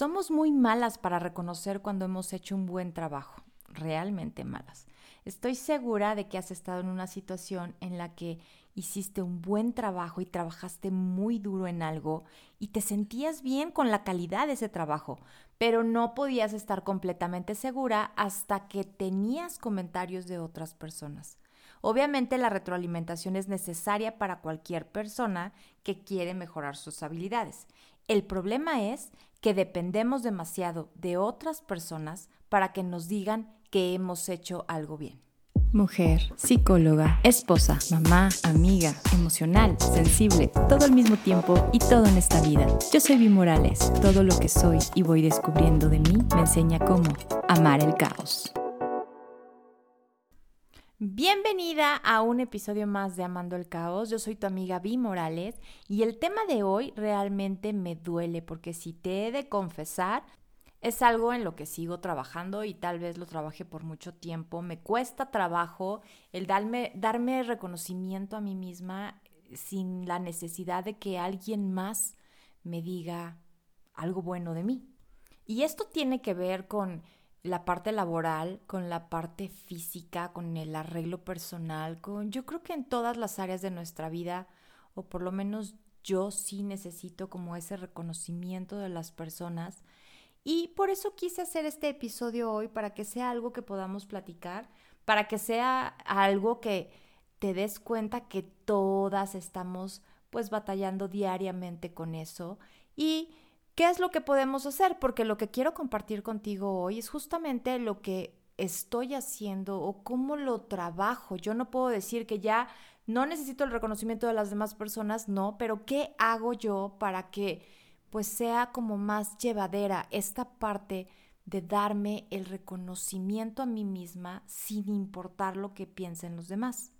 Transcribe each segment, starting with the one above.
Somos muy malas para reconocer cuando hemos hecho un buen trabajo, realmente malas. Estoy segura de que has estado en una situación en la que hiciste un buen trabajo y trabajaste muy duro en algo y te sentías bien con la calidad de ese trabajo, pero no podías estar completamente segura hasta que tenías comentarios de otras personas. Obviamente la retroalimentación es necesaria para cualquier persona que quiere mejorar sus habilidades. El problema es que dependemos demasiado de otras personas para que nos digan que hemos hecho algo bien. Mujer, psicóloga, esposa, mamá, amiga, emocional, sensible, todo al mismo tiempo y todo en esta vida. Yo soy Vi Morales. Todo lo que soy y voy descubriendo de mí me enseña cómo amar el caos. Bienvenida a un episodio más de Amando el Caos. Yo soy tu amiga Vi Morales y el tema de hoy realmente me duele porque si te he de confesar, es algo en lo que sigo trabajando y tal vez lo trabaje por mucho tiempo. Me cuesta trabajo el darme, darme reconocimiento a mí misma sin la necesidad de que alguien más me diga algo bueno de mí. Y esto tiene que ver con la parte laboral, con la parte física, con el arreglo personal, con yo creo que en todas las áreas de nuestra vida, o por lo menos yo sí necesito como ese reconocimiento de las personas y por eso quise hacer este episodio hoy, para que sea algo que podamos platicar, para que sea algo que te des cuenta que todas estamos pues batallando diariamente con eso. Y qué es lo que podemos hacer, porque lo que quiero compartir contigo hoy es justamente lo que estoy haciendo o cómo lo trabajo. Yo no puedo decir que ya no necesito el reconocimiento de las demás personas, no, pero ¿qué hago yo para que pues sea como más llevadera esta parte de darme el reconocimiento a mí misma sin importar lo que piensen los demás.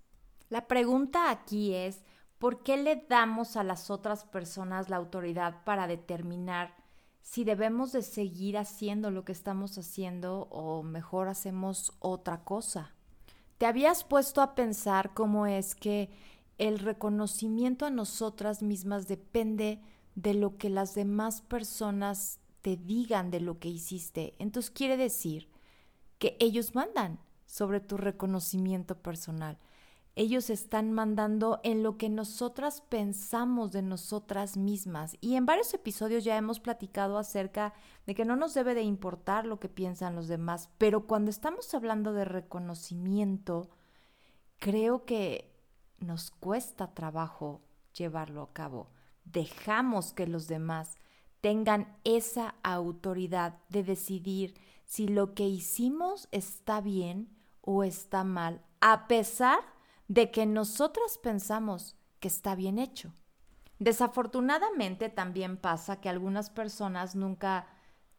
La pregunta aquí es, ¿por qué le damos a las otras personas la autoridad para determinar si debemos de seguir haciendo lo que estamos haciendo o mejor hacemos otra cosa? ¿Te habías puesto a pensar cómo es que el reconocimiento a nosotras mismas depende de lo que las demás personas te digan de lo que hiciste. Entonces quiere decir que ellos mandan sobre tu reconocimiento personal. Ellos están mandando en lo que nosotras pensamos de nosotras mismas. Y en varios episodios ya hemos platicado acerca de que no nos debe de importar lo que piensan los demás, pero cuando estamos hablando de reconocimiento, creo que nos cuesta trabajo llevarlo a cabo dejamos que los demás tengan esa autoridad de decidir si lo que hicimos está bien o está mal, a pesar de que nosotras pensamos que está bien hecho. Desafortunadamente también pasa que algunas personas nunca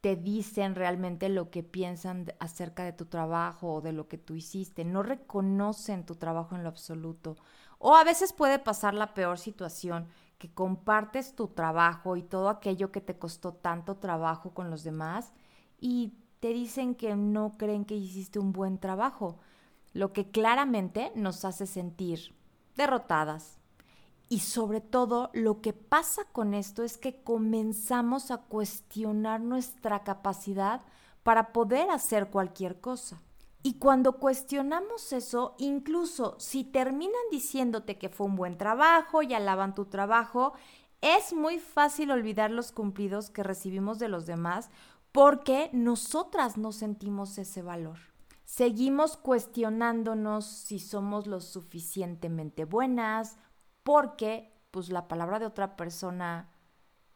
te dicen realmente lo que piensan acerca de tu trabajo o de lo que tú hiciste, no reconocen tu trabajo en lo absoluto. O a veces puede pasar la peor situación, que compartes tu trabajo y todo aquello que te costó tanto trabajo con los demás y te dicen que no creen que hiciste un buen trabajo, lo que claramente nos hace sentir derrotadas. Y sobre todo lo que pasa con esto es que comenzamos a cuestionar nuestra capacidad para poder hacer cualquier cosa. Y cuando cuestionamos eso, incluso si terminan diciéndote que fue un buen trabajo y alaban tu trabajo, es muy fácil olvidar los cumplidos que recibimos de los demás porque nosotras no sentimos ese valor. Seguimos cuestionándonos si somos lo suficientemente buenas porque pues la palabra de otra persona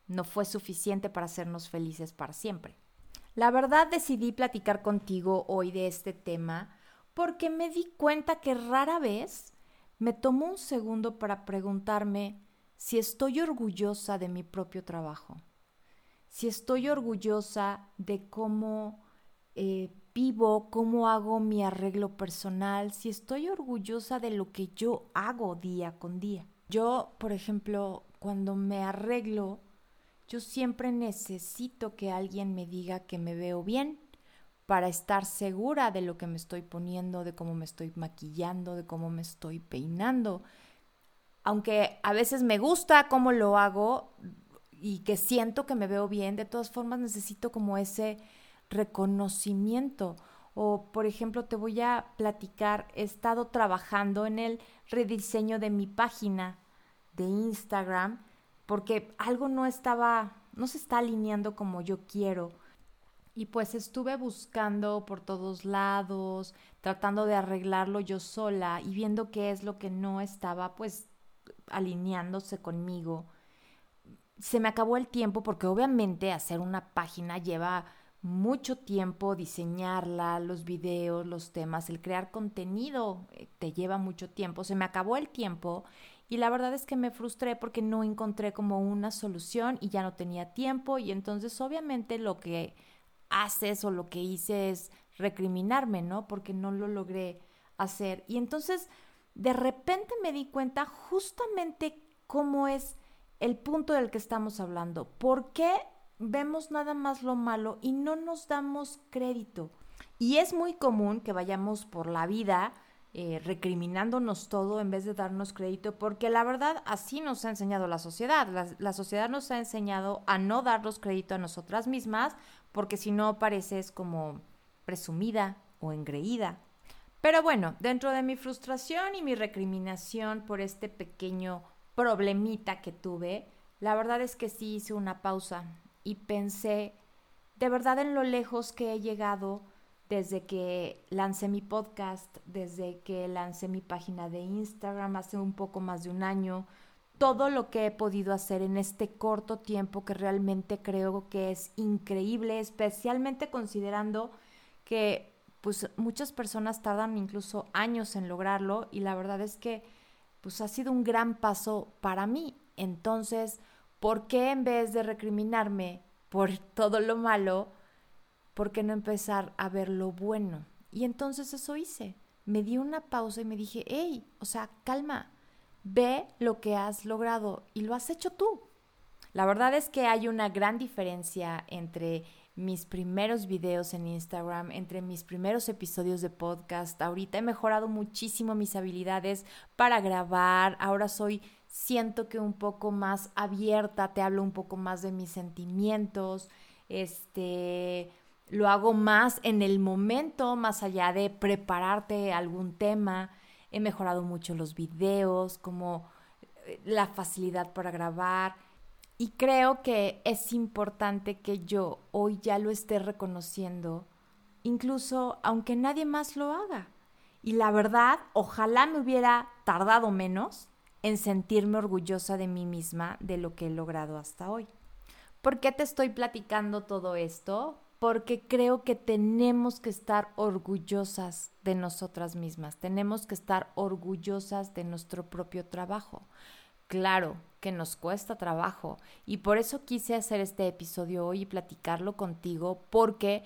no fue suficiente para hacernos felices para siempre. La verdad decidí platicar contigo hoy de este tema porque me di cuenta que rara vez me tomó un segundo para preguntarme si estoy orgullosa de mi propio trabajo, si estoy orgullosa de cómo eh, vivo, cómo hago mi arreglo personal, si estoy orgullosa de lo que yo hago día con día. Yo, por ejemplo, cuando me arreglo, yo siempre necesito que alguien me diga que me veo bien para estar segura de lo que me estoy poniendo, de cómo me estoy maquillando, de cómo me estoy peinando. Aunque a veces me gusta cómo lo hago, y que siento que me veo bien, de todas formas necesito como ese reconocimiento. O, por ejemplo, te voy a platicar, he estado trabajando en el rediseño de mi página de Instagram porque algo no estaba, no se está alineando como yo quiero. Y pues estuve buscando por todos lados, tratando de arreglarlo yo sola y viendo qué es lo que no estaba pues alineándose conmigo. Se me acabó el tiempo porque obviamente hacer una página lleva mucho tiempo diseñarla, los videos, los temas, el crear contenido eh, te lleva mucho tiempo. Se me acabó el tiempo y la verdad es que me frustré porque no encontré como una solución y ya no tenía tiempo y entonces obviamente lo que haces o lo que hice es recriminarme, ¿no? Porque no lo logré hacer. Y entonces de repente me di cuenta justamente cómo es el punto del que estamos hablando. ¿Por qué vemos nada más lo malo y no nos damos crédito? Y es muy común que vayamos por la vida eh, recriminándonos todo en vez de darnos crédito, porque la verdad así nos ha enseñado la sociedad. La, la sociedad nos ha enseñado a no darnos crédito a nosotras mismas, porque si no pareces como presumida o engreída. Pero bueno, dentro de mi frustración y mi recriminación por este pequeño problemita que tuve, la verdad es que sí hice una pausa y pensé de verdad en lo lejos que he llegado desde que lancé mi podcast, desde que lancé mi página de Instagram hace un poco más de un año, todo lo que he podido hacer en este corto tiempo que realmente creo que es increíble, especialmente considerando que pues muchas personas tardan incluso años en lograrlo y la verdad es que pues ha sido un gran paso para mí. Entonces, ¿por qué en vez de recriminarme por todo lo malo, ¿por qué no empezar a ver lo bueno? Y entonces eso hice. Me di una pausa y me dije, hey, o sea, calma, ve lo que has logrado y lo has hecho tú. La verdad es que hay una gran diferencia entre mis primeros videos en Instagram, entre mis primeros episodios de podcast. Ahorita he mejorado muchísimo mis habilidades para grabar. Ahora soy, siento que un poco más abierta, te hablo un poco más de mis sentimientos. Este, lo hago más en el momento, más allá de prepararte algún tema. He mejorado mucho los videos, como eh, la facilidad para grabar. Y creo que es importante que yo hoy ya lo esté reconociendo, incluso aunque nadie más lo haga. Y la verdad, ojalá me hubiera tardado menos en sentirme orgullosa de mí misma de lo que he logrado hasta hoy. ¿Por qué te estoy platicando todo esto? porque creo que tenemos que estar orgullosas de nosotras mismas, tenemos que estar orgullosas de nuestro propio trabajo. Claro que nos cuesta trabajo y por eso quise hacer este episodio hoy y platicarlo contigo porque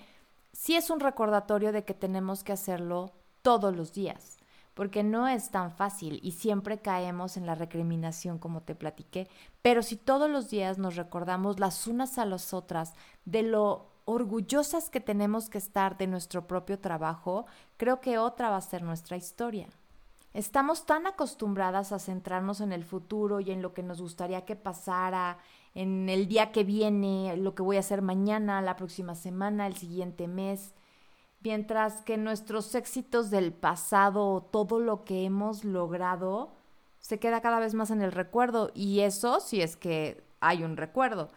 sí es un recordatorio de que tenemos que hacerlo todos los días porque no es tan fácil y siempre caemos en la recriminación como te platiqué, pero si todos los días nos recordamos las unas a las otras de lo orgullosas que tenemos que estar de nuestro propio trabajo, creo que otra va a ser nuestra historia. Estamos tan acostumbradas a centrarnos en el futuro y en lo que nos gustaría que pasara, en el día que viene, lo que voy a hacer mañana, la próxima semana, el siguiente mes, mientras que nuestros éxitos del pasado, todo lo que hemos logrado, se queda cada vez más en el recuerdo y eso si es que hay un recuerdo.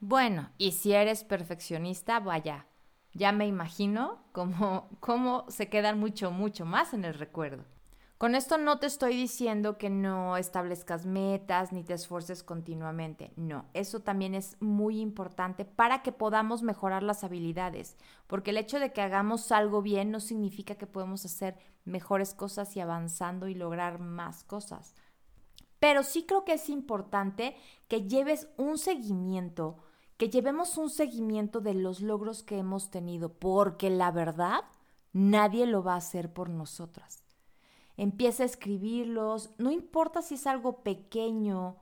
Bueno, y si eres perfeccionista, vaya, ya me imagino cómo, cómo se quedan mucho, mucho más en el recuerdo. Con esto no te estoy diciendo que no establezcas metas ni te esfuerces continuamente. No, eso también es muy importante para que podamos mejorar las habilidades, porque el hecho de que hagamos algo bien no significa que podemos hacer mejores cosas y avanzando y lograr más cosas. Pero sí creo que es importante que lleves un seguimiento que llevemos un seguimiento de los logros que hemos tenido, porque la verdad nadie lo va a hacer por nosotras. Empieza a escribirlos, no importa si es algo pequeño.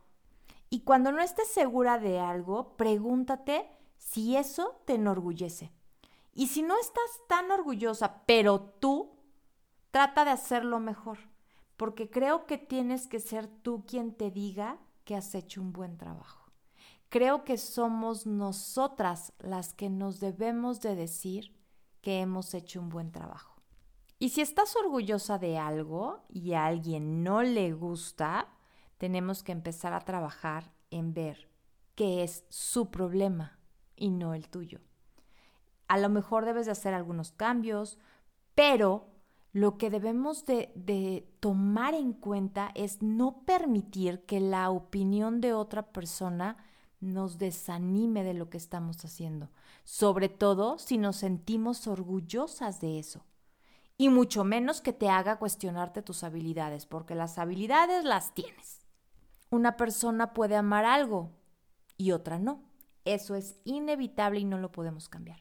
Y cuando no estés segura de algo, pregúntate si eso te enorgullece. Y si no estás tan orgullosa, pero tú, trata de hacerlo mejor, porque creo que tienes que ser tú quien te diga que has hecho un buen trabajo creo que somos nosotras las que nos debemos de decir que hemos hecho un buen trabajo. Y si estás orgullosa de algo y a alguien no le gusta, tenemos que empezar a trabajar en ver qué es su problema y no el tuyo. A lo mejor debes de hacer algunos cambios, pero lo que debemos de, de, tomar en cuenta es no permitir que la opinión de otra persona nos desanime de lo que estamos haciendo, sobre todo si nos sentimos orgullosas de eso. Y mucho menos que te haga cuestionarte tus habilidades, porque las habilidades las tienes. Una persona puede amar algo y otra no. Eso es inevitable y no lo podemos cambiar.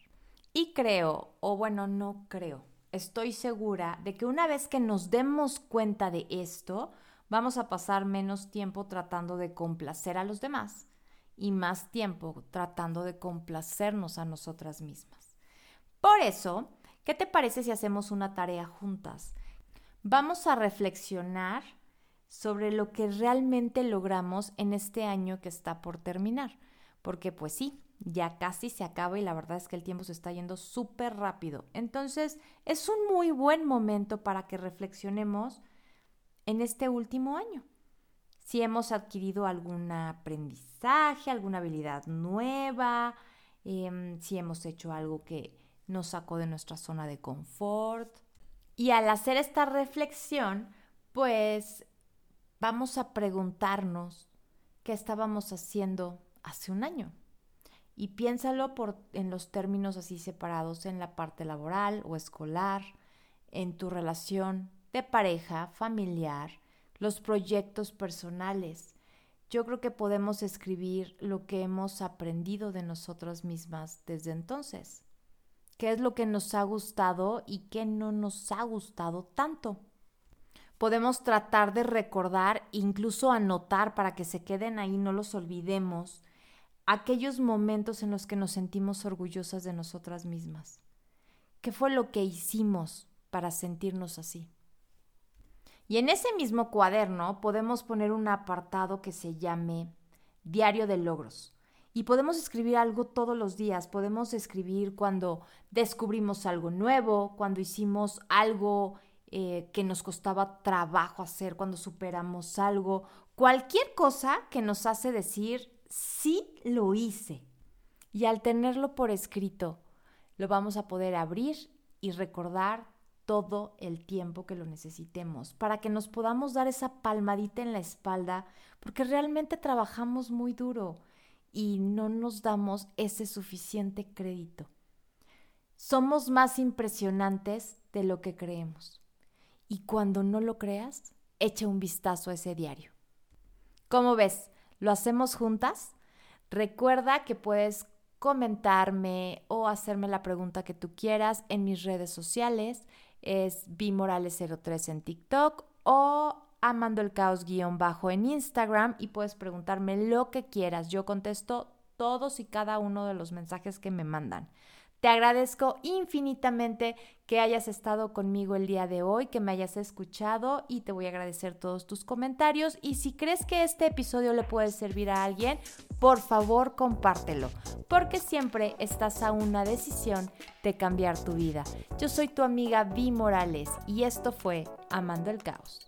Y creo, o bueno, no creo, estoy segura de que una vez que nos demos cuenta de esto, vamos a pasar menos tiempo tratando de complacer a los demás y más tiempo tratando de complacernos a nosotras mismas. Por eso, ¿qué te parece si hacemos una tarea juntas? Vamos a reflexionar sobre lo que realmente logramos en este año que está por terminar, porque pues sí, ya casi se acaba y la verdad es que el tiempo se está yendo súper rápido. Entonces, es un muy buen momento para que reflexionemos en este último año si hemos adquirido algún aprendizaje, alguna habilidad nueva, em, si hemos hecho algo que nos sacó de nuestra zona de confort. Y al hacer esta reflexión, pues vamos a preguntarnos qué estábamos haciendo hace un año. Y piénsalo por, en los términos así separados, en la parte laboral o escolar, en tu relación de pareja, familiar, los proyectos personales. Yo creo que podemos escribir lo que hemos aprendido de nosotras mismas desde entonces. ¿Qué es lo que nos ha gustado y qué no nos ha gustado tanto? Podemos tratar de recordar, incluso anotar para que se queden ahí, no los olvidemos, aquellos momentos en los que nos sentimos orgullosas de nosotras mismas. ¿Qué fue lo que hicimos para sentirnos así? Y en ese mismo cuaderno podemos poner un apartado que se llame Diario de Logros. Y podemos escribir algo todos los días. Podemos escribir cuando descubrimos algo nuevo, cuando hicimos algo eh, que nos costaba trabajo hacer, cuando superamos algo. Cualquier cosa que nos hace decir, sí lo hice. Y al tenerlo por escrito, lo vamos a poder abrir y recordar todo el tiempo que lo necesitemos, para que nos podamos dar esa palmadita en la espalda, porque realmente trabajamos muy duro y no nos damos ese suficiente crédito. Somos más impresionantes de lo que creemos. Y cuando no lo creas, echa un vistazo a ese diario. ¿Cómo ves? ¿Lo hacemos juntas? Recuerda que puedes comentarme o hacerme la pregunta que tú quieras en mis redes sociales es bimorales03 en TikTok o amando el caos guion bajo en Instagram y puedes preguntarme lo que quieras. Yo contesto todos y cada uno de los mensajes que me mandan. Te agradezco infinitamente que hayas estado conmigo el día de hoy, que me hayas escuchado y te voy a agradecer todos tus comentarios. Y si crees que este episodio le puede servir a alguien, por favor compártelo, porque siempre estás a una decisión de cambiar tu vida. Yo soy tu amiga Vi Morales y esto fue Amando el Caos.